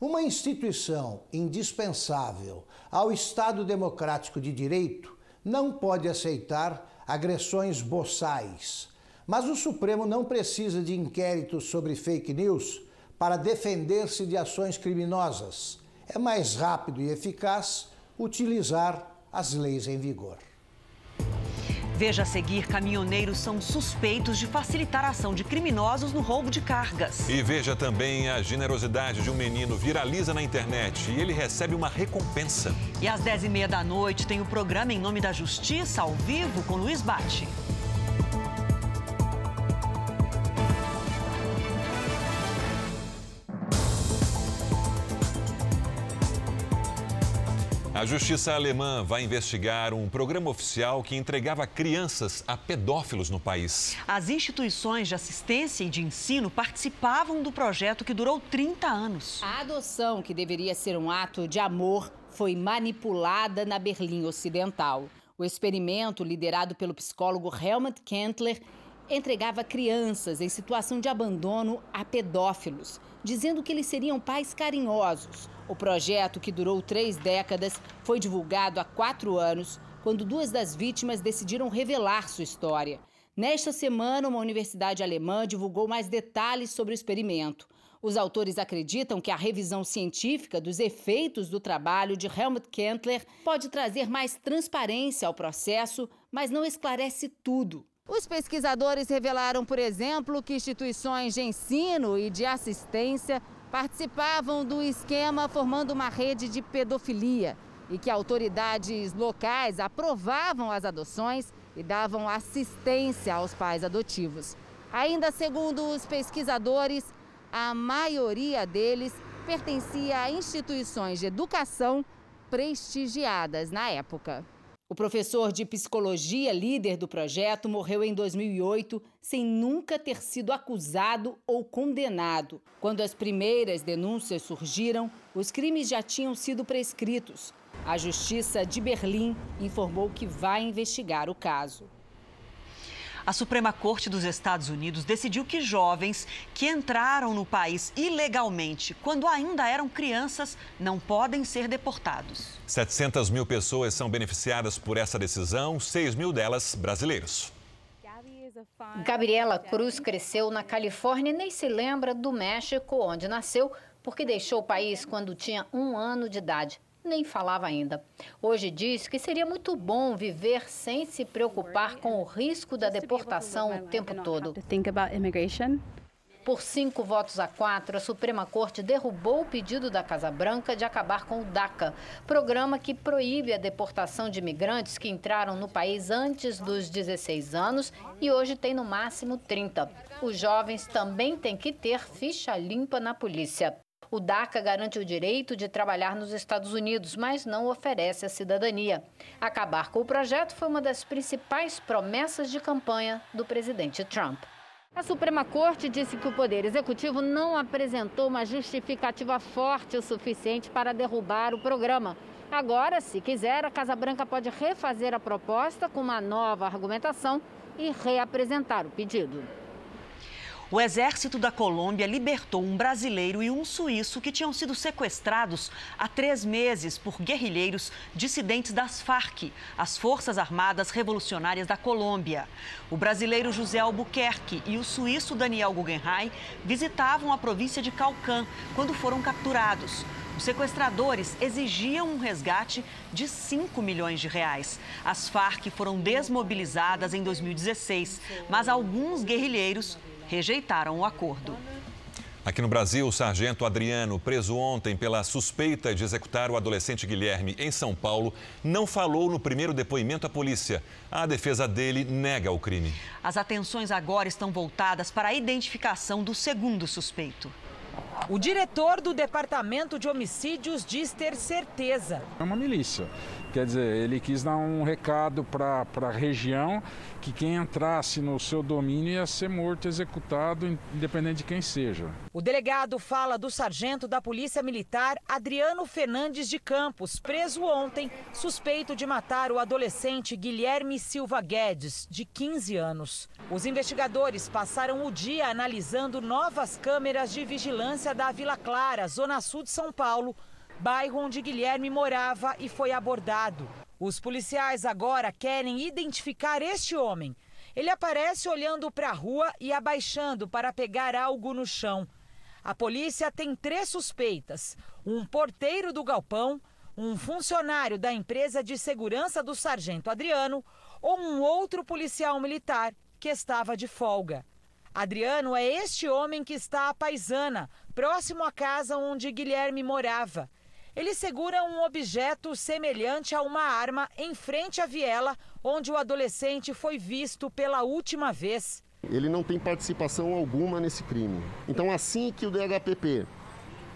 Uma instituição indispensável ao Estado Democrático de Direito não pode aceitar agressões boçais. Mas o Supremo não precisa de inquéritos sobre fake news para defender-se de ações criminosas. É mais rápido e eficaz utilizar as leis em vigor. Veja a seguir: caminhoneiros são suspeitos de facilitar a ação de criminosos no roubo de cargas. E veja também a generosidade de um menino viraliza na internet e ele recebe uma recompensa. E às 10h30 da noite tem o programa Em Nome da Justiça, ao vivo, com Luiz Bate. A justiça alemã vai investigar um programa oficial que entregava crianças a pedófilos no país. As instituições de assistência e de ensino participavam do projeto que durou 30 anos. A adoção, que deveria ser um ato de amor, foi manipulada na Berlim Ocidental. O experimento, liderado pelo psicólogo Helmut Kentler, entregava crianças em situação de abandono a pedófilos, dizendo que eles seriam pais carinhosos o projeto, que durou três décadas, foi divulgado há quatro anos, quando duas das vítimas decidiram revelar sua história. Nesta semana, uma universidade alemã divulgou mais detalhes sobre o experimento. Os autores acreditam que a revisão científica dos efeitos do trabalho de Helmut Kentler pode trazer mais transparência ao processo, mas não esclarece tudo. Os pesquisadores revelaram, por exemplo, que instituições de ensino e de assistência participavam do esquema formando uma rede de pedofilia e que autoridades locais aprovavam as adoções e davam assistência aos pais adotivos. Ainda segundo os pesquisadores, a maioria deles pertencia a instituições de educação prestigiadas na época. O professor de psicologia, líder do projeto, morreu em 2008 sem nunca ter sido acusado ou condenado. Quando as primeiras denúncias surgiram, os crimes já tinham sido prescritos. A Justiça de Berlim informou que vai investigar o caso. A Suprema Corte dos Estados Unidos decidiu que jovens que entraram no país ilegalmente quando ainda eram crianças não podem ser deportados. 700 mil pessoas são beneficiadas por essa decisão, 6 mil delas brasileiros. Gabriela Cruz cresceu na Califórnia e nem se lembra do México, onde nasceu, porque deixou o país quando tinha um ano de idade nem falava ainda. Hoje diz que seria muito bom viver sem se preocupar com o risco da deportação o tempo todo. Por cinco votos a quatro, a Suprema Corte derrubou o pedido da Casa Branca de acabar com o DACA, programa que proíbe a deportação de imigrantes que entraram no país antes dos 16 anos e hoje tem no máximo 30. Os jovens também têm que ter ficha limpa na polícia. O DACA garante o direito de trabalhar nos Estados Unidos, mas não oferece a cidadania. Acabar com o projeto foi uma das principais promessas de campanha do presidente Trump. A Suprema Corte disse que o Poder Executivo não apresentou uma justificativa forte o suficiente para derrubar o programa. Agora, se quiser, a Casa Branca pode refazer a proposta com uma nova argumentação e reapresentar o pedido. O exército da Colômbia libertou um brasileiro e um suíço que tinham sido sequestrados há três meses por guerrilheiros dissidentes das Farc, as Forças Armadas Revolucionárias da Colômbia. O brasileiro José Albuquerque e o suíço Daniel Guggenheim visitavam a província de Calcã quando foram capturados. Os sequestradores exigiam um resgate de 5 milhões de reais. As Farc foram desmobilizadas em 2016, mas alguns guerrilheiros rejeitaram o acordo. Aqui no Brasil, o sargento Adriano, preso ontem pela suspeita de executar o adolescente Guilherme em São Paulo, não falou no primeiro depoimento à polícia. A defesa dele nega o crime. As atenções agora estão voltadas para a identificação do segundo suspeito. O diretor do Departamento de Homicídios diz ter certeza. É uma milícia. Quer dizer, ele quis dar um recado para a região que quem entrasse no seu domínio ia ser morto, executado, independente de quem seja. O delegado fala do sargento da Polícia Militar Adriano Fernandes de Campos, preso ontem, suspeito de matar o adolescente Guilherme Silva Guedes, de 15 anos. Os investigadores passaram o dia analisando novas câmeras de vigilância da Vila Clara, zona sul de São Paulo, bairro onde Guilherme morava e foi abordado. Os policiais agora querem identificar este homem. Ele aparece olhando para a rua e abaixando para pegar algo no chão. A polícia tem três suspeitas: um porteiro do galpão, um funcionário da empresa de segurança do sargento Adriano ou um outro policial militar que estava de folga. Adriano é este homem que está à paisana, próximo à casa onde Guilherme morava. Ele segura um objeto semelhante a uma arma em frente à viela onde o adolescente foi visto pela última vez. Ele não tem participação alguma nesse crime. Então, assim que o DHPP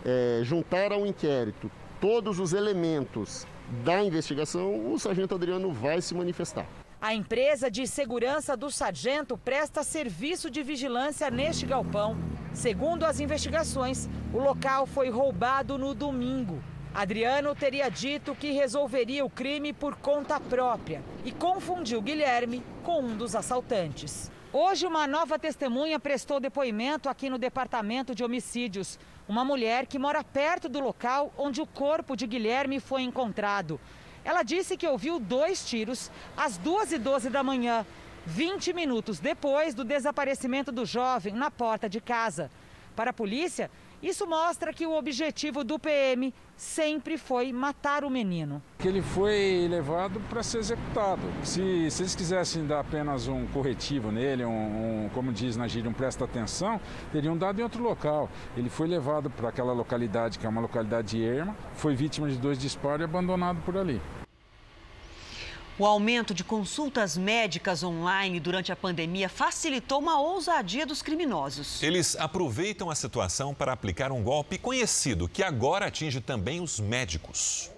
é, juntar ao inquérito todos os elementos da investigação, o sargento Adriano vai se manifestar. A empresa de segurança do sargento presta serviço de vigilância neste galpão. Segundo as investigações, o local foi roubado no domingo. Adriano teria dito que resolveria o crime por conta própria e confundiu Guilherme com um dos assaltantes. Hoje, uma nova testemunha prestou depoimento aqui no Departamento de Homicídios. Uma mulher que mora perto do local onde o corpo de Guilherme foi encontrado. Ela disse que ouviu dois tiros às 2h12 da manhã, 20 minutos depois do desaparecimento do jovem na porta de casa. Para a polícia, isso mostra que o objetivo do PM sempre foi matar o menino. Ele foi levado para ser executado. Se, se, eles quisessem dar apenas um corretivo nele, um, um, como diz na gíria, um presta atenção, teriam dado em outro local. Ele foi levado para aquela localidade, que é uma localidade erma, foi vítima de dois disparos e abandonado por ali. O aumento de consultas médicas online durante a pandemia facilitou uma ousadia dos criminosos. Eles aproveitam a situação para aplicar um golpe conhecido que agora atinge também os médicos.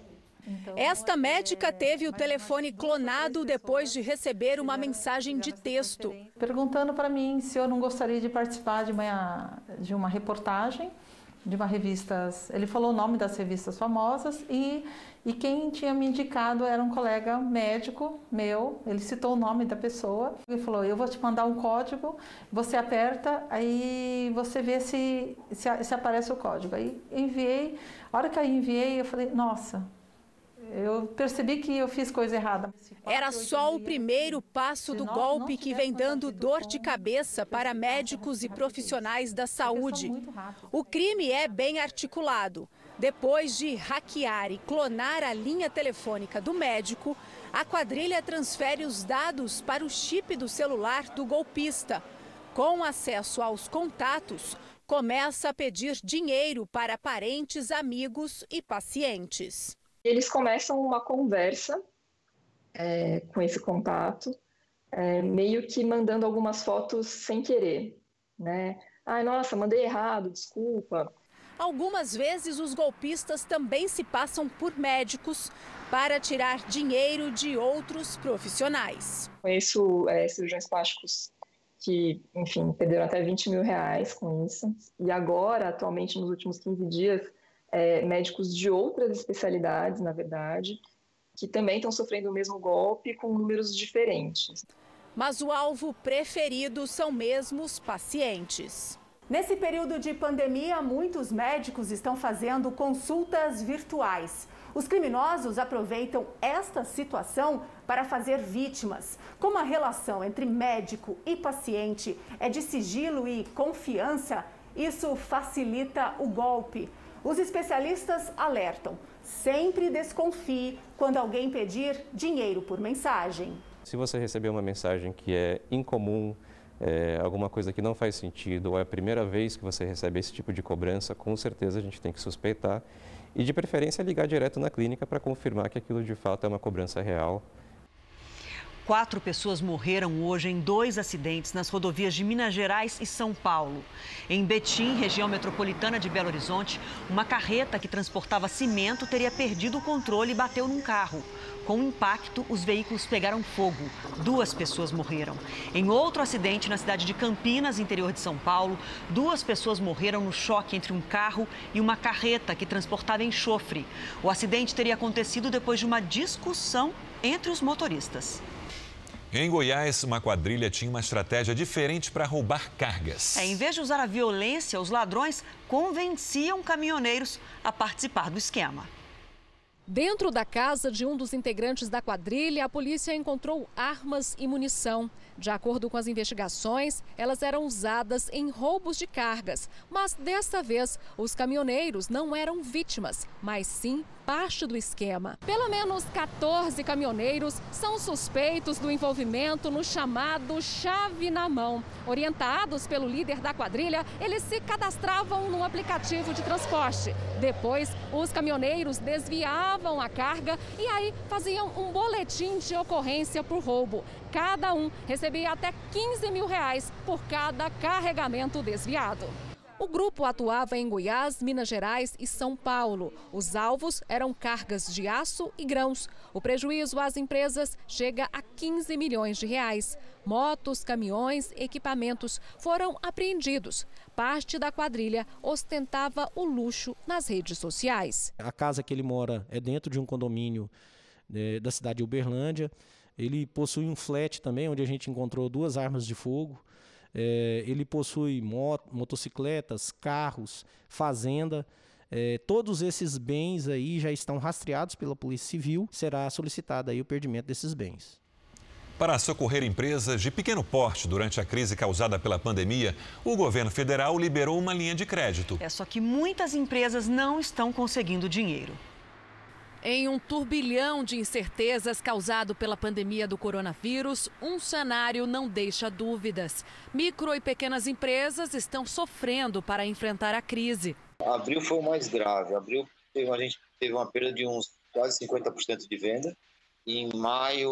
Esta médica teve o telefone clonado depois de receber uma mensagem de texto. Perguntando para mim se eu não gostaria de participar de uma, de uma reportagem de uma revista. Ele falou o nome das revistas famosas e e quem tinha me indicado era um colega médico meu, ele citou o nome da pessoa e falou: Eu vou te mandar um código, você aperta, aí você vê se, se, se aparece o código. Aí enviei, a hora que eu enviei, eu falei: Nossa, eu percebi que eu fiz coisa errada. Era só o primeiro passo do golpe que vem dando dor de cabeça para médicos e profissionais da saúde. O crime é bem articulado. Depois de hackear e clonar a linha telefônica do médico, a quadrilha transfere os dados para o chip do celular do golpista. Com acesso aos contatos, começa a pedir dinheiro para parentes, amigos e pacientes. Eles começam uma conversa é, com esse contato, é, meio que mandando algumas fotos sem querer, né? Ai, nossa, mandei errado, desculpa. Algumas vezes, os golpistas também se passam por médicos para tirar dinheiro de outros profissionais. Conheço é, cirurgiões plásticos que, enfim, perderam até 20 mil reais com isso. E agora, atualmente, nos últimos 15 dias, é, médicos de outras especialidades, na verdade, que também estão sofrendo o mesmo golpe com números diferentes. mas o alvo preferido são mesmo os pacientes. Nesse período de pandemia, muitos médicos estão fazendo consultas virtuais. Os criminosos aproveitam esta situação para fazer vítimas. Como a relação entre médico e paciente é de sigilo e confiança, isso facilita o golpe. Os especialistas alertam: sempre desconfie quando alguém pedir dinheiro por mensagem. Se você receber uma mensagem que é incomum, é, alguma coisa que não faz sentido, ou é a primeira vez que você recebe esse tipo de cobrança, com certeza a gente tem que suspeitar e, de preferência, ligar direto na clínica para confirmar que aquilo de fato é uma cobrança real. Quatro pessoas morreram hoje em dois acidentes nas rodovias de Minas Gerais e São Paulo. Em Betim, região metropolitana de Belo Horizonte, uma carreta que transportava cimento teria perdido o controle e bateu num carro. Com o impacto, os veículos pegaram fogo. Duas pessoas morreram. Em outro acidente na cidade de Campinas, interior de São Paulo, duas pessoas morreram no choque entre um carro e uma carreta que transportava enxofre. O acidente teria acontecido depois de uma discussão entre os motoristas. Em Goiás, uma quadrilha tinha uma estratégia diferente para roubar cargas. É, em vez de usar a violência, os ladrões convenciam caminhoneiros a participar do esquema. Dentro da casa de um dos integrantes da quadrilha, a polícia encontrou armas e munição. De acordo com as investigações, elas eram usadas em roubos de cargas. Mas desta vez, os caminhoneiros não eram vítimas, mas sim parte do esquema. Pelo menos 14 caminhoneiros são suspeitos do envolvimento no chamado chave na mão. Orientados pelo líder da quadrilha, eles se cadastravam no aplicativo de transporte. Depois, os caminhoneiros desviavam a carga e aí faziam um boletim de ocorrência por roubo. Cada um recebia até 15 mil reais por cada carregamento desviado. O grupo atuava em Goiás, Minas Gerais e São Paulo. Os alvos eram cargas de aço e grãos. O prejuízo às empresas chega a 15 milhões de reais. Motos, caminhões, equipamentos foram apreendidos. Parte da quadrilha ostentava o luxo nas redes sociais. A casa que ele mora é dentro de um condomínio é, da cidade de Uberlândia. Ele possui um flat também, onde a gente encontrou duas armas de fogo. É, ele possui mot motocicletas, carros, fazenda. É, todos esses bens aí já estão rastreados pela Polícia Civil. Será solicitado aí o perdimento desses bens. Para socorrer empresas de pequeno porte durante a crise causada pela pandemia, o governo federal liberou uma linha de crédito. É só que muitas empresas não estão conseguindo dinheiro. Em um turbilhão de incertezas causado pela pandemia do coronavírus, um cenário não deixa dúvidas. Micro e pequenas empresas estão sofrendo para enfrentar a crise. Abril foi o mais grave. Abril a gente teve uma perda de uns quase 50% de venda. E em maio,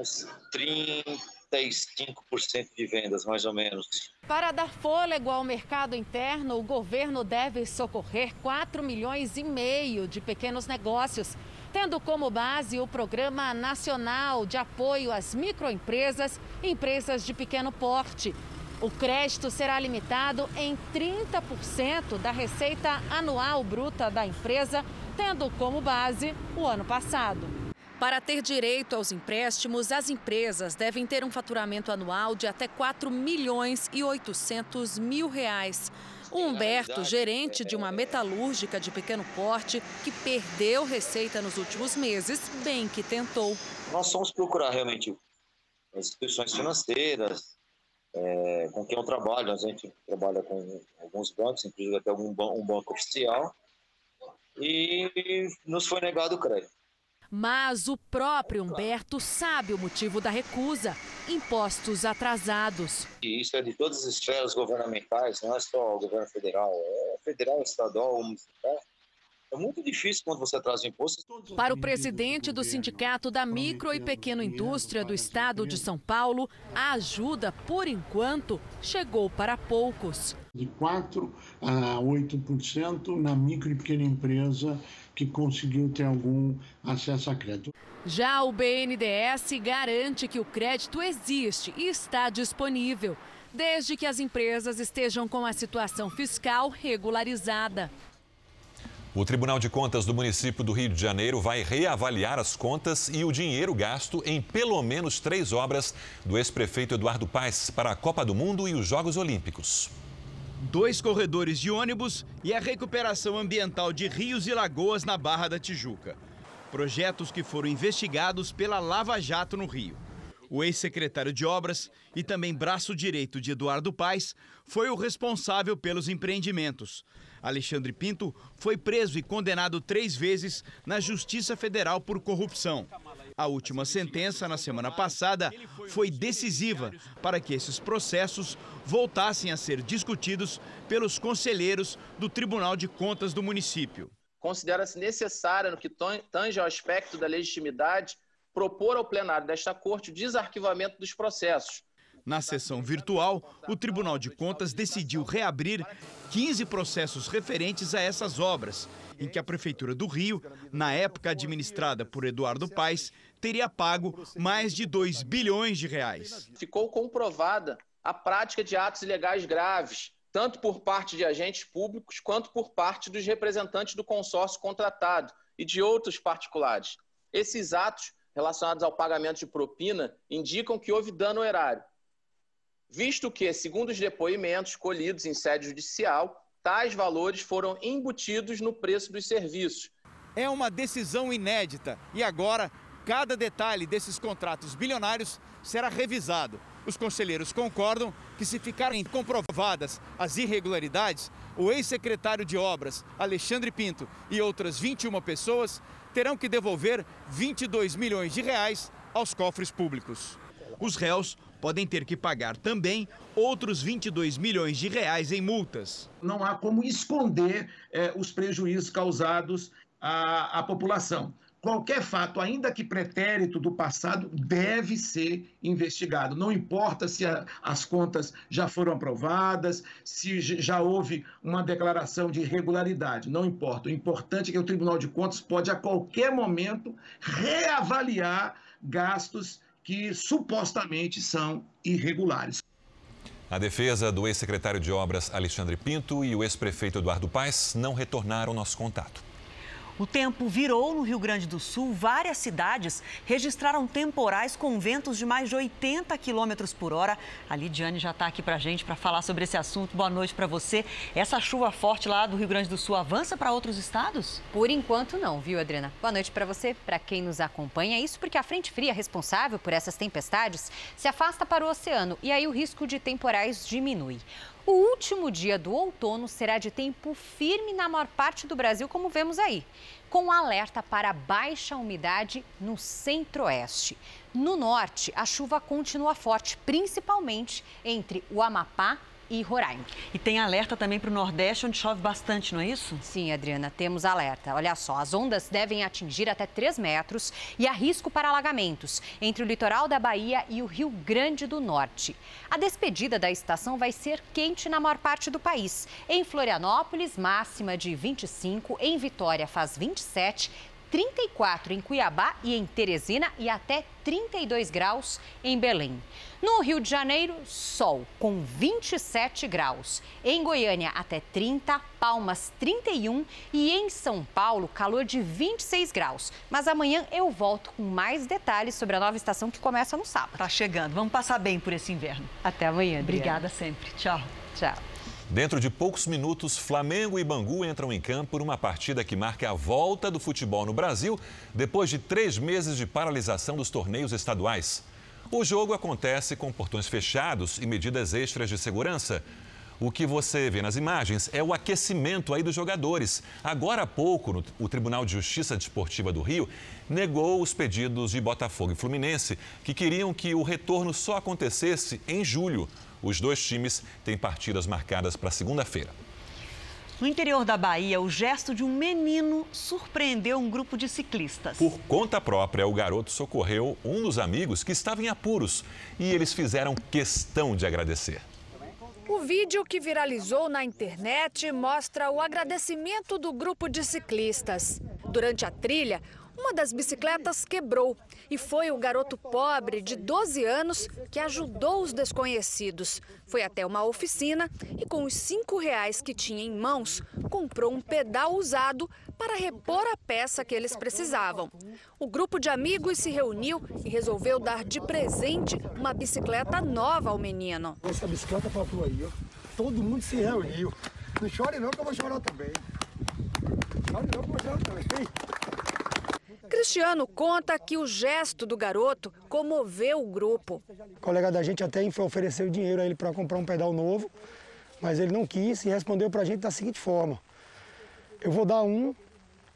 uns 30 35% de vendas, mais ou menos. Para dar fôlego ao mercado interno, o governo deve socorrer 4 milhões e meio de pequenos negócios, tendo como base o Programa Nacional de Apoio às Microempresas e Empresas de Pequeno Porte. O crédito será limitado em 30% da receita anual bruta da empresa, tendo como base o ano passado. Para ter direito aos empréstimos, as empresas devem ter um faturamento anual de até 4 milhões e 800 mil reais. O Humberto, gerente de uma metalúrgica de pequeno porte, que perdeu receita nos últimos meses, bem que tentou. Nós fomos procurar realmente as instituições financeiras, é, com quem eu trabalho. A gente trabalha com alguns bancos, inclusive até algum um banco oficial, e nos foi negado o crédito. Mas o próprio Humberto sabe o motivo da recusa: impostos atrasados. E isso é de todas as esferas governamentais, não é só o governo federal, é federal, estadual, municipal. É muito difícil quando você traz impostos. Para o presidente do Sindicato da Micro e Pequena Indústria do Estado de São Paulo, a ajuda, por enquanto, chegou para poucos. De 4% a 8% na micro e pequena empresa que conseguiu ter algum acesso a crédito. Já o BNDES garante que o crédito existe e está disponível, desde que as empresas estejam com a situação fiscal regularizada. O Tribunal de Contas do município do Rio de Janeiro vai reavaliar as contas e o dinheiro gasto em pelo menos três obras do ex-prefeito Eduardo Paes para a Copa do Mundo e os Jogos Olímpicos. Dois corredores de ônibus e a recuperação ambiental de rios e lagoas na Barra da Tijuca. Projetos que foram investigados pela Lava Jato no Rio. O ex-secretário de Obras e também braço direito de Eduardo Paes foi o responsável pelos empreendimentos. Alexandre Pinto foi preso e condenado três vezes na Justiça Federal por corrupção. A última sentença, na semana passada, foi decisiva para que esses processos voltassem a ser discutidos pelos conselheiros do Tribunal de Contas do município. Considera-se necessária, no que tange ao aspecto da legitimidade, propor ao plenário desta Corte o desarquivamento dos processos, na sessão virtual, o Tribunal de Contas decidiu reabrir 15 processos referentes a essas obras, em que a Prefeitura do Rio, na época administrada por Eduardo Paes, teria pago mais de 2 bilhões de reais. Ficou comprovada a prática de atos ilegais graves, tanto por parte de agentes públicos quanto por parte dos representantes do consórcio contratado e de outros particulares. Esses atos relacionados ao pagamento de propina indicam que houve dano erário visto que, segundo os depoimentos colhidos em sede judicial, tais valores foram embutidos no preço dos serviços. É uma decisão inédita e agora cada detalhe desses contratos bilionários será revisado. Os conselheiros concordam que, se ficarem comprovadas as irregularidades, o ex-secretário de Obras, Alexandre Pinto, e outras 21 pessoas terão que devolver 22 milhões de reais aos cofres públicos. Os réus podem ter que pagar também outros 22 milhões de reais em multas. Não há como esconder eh, os prejuízos causados à, à população. Qualquer fato, ainda que pretérito do passado, deve ser investigado. Não importa se a, as contas já foram aprovadas, se já houve uma declaração de irregularidade. Não importa. O importante é que o Tribunal de Contas pode, a qualquer momento, reavaliar gastos que supostamente são irregulares. A defesa do ex-secretário de Obras Alexandre Pinto e o ex-prefeito Eduardo Paes não retornaram nosso contato. O tempo virou no Rio Grande do Sul. Várias cidades registraram temporais com ventos de mais de 80 quilômetros por hora. A Lidiane já está aqui para a gente para falar sobre esse assunto. Boa noite para você. Essa chuva forte lá do Rio Grande do Sul avança para outros estados? Por enquanto não, viu, Adriana? Boa noite para você, para quem nos acompanha. Isso porque a frente fria responsável por essas tempestades se afasta para o oceano e aí o risco de temporais diminui. O último dia do outono será de tempo firme na maior parte do Brasil, como vemos aí, com alerta para baixa umidade no centro-oeste. No norte, a chuva continua forte, principalmente entre o Amapá e Roraima. E tem alerta também para o Nordeste, onde chove bastante, não é isso? Sim, Adriana, temos alerta. Olha só, as ondas devem atingir até 3 metros e há risco para alagamentos entre o litoral da Bahia e o Rio Grande do Norte. A despedida da estação vai ser quente na maior parte do país. Em Florianópolis, máxima de 25, em Vitória faz 27, 34 em Cuiabá e em Teresina e até 32 graus em Belém. No Rio de Janeiro, sol com 27 graus. Em Goiânia, até 30, Palmas 31 e em São Paulo, calor de 26 graus. Mas amanhã eu volto com mais detalhes sobre a nova estação que começa no sábado. Tá chegando. Vamos passar bem por esse inverno. Até amanhã. Adriana. Obrigada sempre. Tchau. Tchau. Dentro de poucos minutos, Flamengo e Bangu entram em campo por uma partida que marca a volta do futebol no Brasil depois de três meses de paralisação dos torneios estaduais. O jogo acontece com portões fechados e medidas extras de segurança. O que você vê nas imagens é o aquecimento aí dos jogadores. Agora há pouco, o Tribunal de Justiça Desportiva do Rio negou os pedidos de Botafogo e Fluminense, que queriam que o retorno só acontecesse em julho. Os dois times têm partidas marcadas para segunda-feira. No interior da Bahia, o gesto de um menino surpreendeu um grupo de ciclistas. Por conta própria, o garoto socorreu um dos amigos que estava em apuros e eles fizeram questão de agradecer. O vídeo que viralizou na internet mostra o agradecimento do grupo de ciclistas. Durante a trilha, Uma das bicicletas quebrou e foi o garoto pobre de 12 anos que ajudou os desconhecidos. Foi até uma oficina e, com os cinco reais que tinha em mãos, comprou um pedal usado para repor a peça que eles precisavam. O grupo de amigos se reuniu e resolveu dar de presente uma bicicleta nova ao menino. Essa bicicleta tu aí, ó. Todo mundo se reuniu. Não chore não que eu vou chorar também. Chore não que eu vou chorar também. Cristiano conta que o gesto do garoto comoveu o grupo. O colega da gente até ofereceu dinheiro a ele para comprar um pedal novo, mas ele não quis e respondeu para a gente da seguinte forma: Eu vou dar um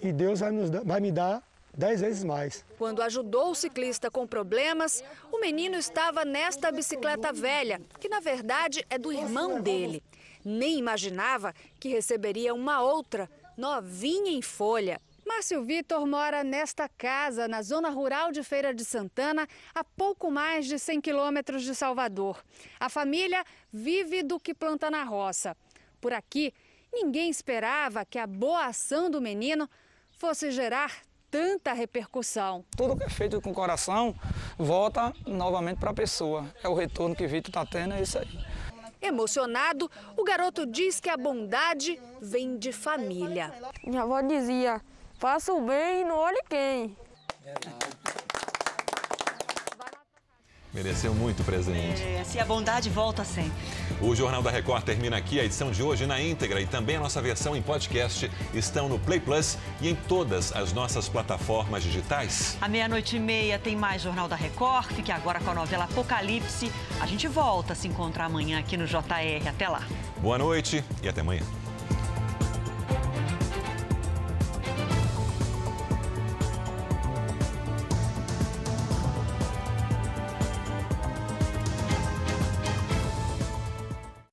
e Deus vai, nos, vai me dar dez vezes mais. Quando ajudou o ciclista com problemas, o menino estava nesta bicicleta velha, que na verdade é do irmão dele. Nem imaginava que receberia uma outra, novinha em folha. Márcio Vitor mora nesta casa, na zona rural de Feira de Santana, a pouco mais de 100 quilômetros de Salvador. A família vive do que planta na roça. Por aqui, ninguém esperava que a boa ação do menino fosse gerar tanta repercussão. Tudo que é feito com coração volta novamente para a pessoa. É o retorno que Vitor está tendo, é isso aí. Emocionado, o garoto diz que a bondade vem de família. Minha avó dizia: faça o bem e não olhe quem. Mereceu muito presente. É, se a bondade volta sempre. O Jornal da Record termina aqui. A edição de hoje na íntegra e também a nossa versão em podcast estão no Play Plus e em todas as nossas plataformas digitais. À meia-noite e meia tem mais Jornal da Record. Fique agora com a novela Apocalipse. A gente volta a se encontrar amanhã aqui no JR. Até lá. Boa noite e até amanhã.